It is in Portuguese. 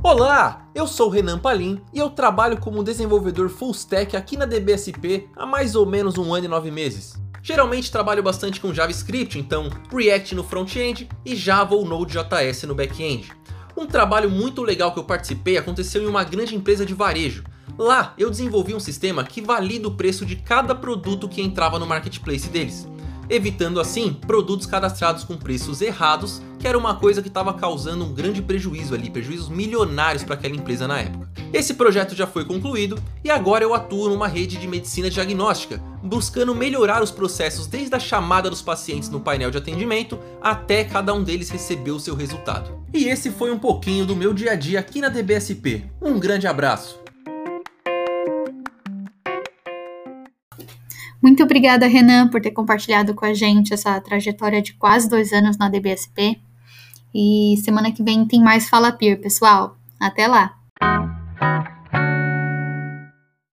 Olá, eu sou Renan Palim e eu trabalho como desenvolvedor full stack aqui na DBSP há mais ou menos um ano e nove meses. Geralmente trabalho bastante com JavaScript, então React no front-end e Java ou Node.js no back-end. Um trabalho muito legal que eu participei aconteceu em uma grande empresa de varejo. Lá eu desenvolvi um sistema que valida o preço de cada produto que entrava no marketplace deles evitando assim produtos cadastrados com preços errados, que era uma coisa que estava causando um grande prejuízo ali, prejuízos milionários para aquela empresa na época. Esse projeto já foi concluído e agora eu atuo numa rede de medicina diagnóstica, buscando melhorar os processos desde a chamada dos pacientes no painel de atendimento até cada um deles receber o seu resultado. E esse foi um pouquinho do meu dia a dia aqui na DBSP. Um grande abraço! Muito obrigada, Renan, por ter compartilhado com a gente essa trajetória de quase dois anos na DBSP. E semana que vem tem mais Fala Peer, pessoal. Até lá!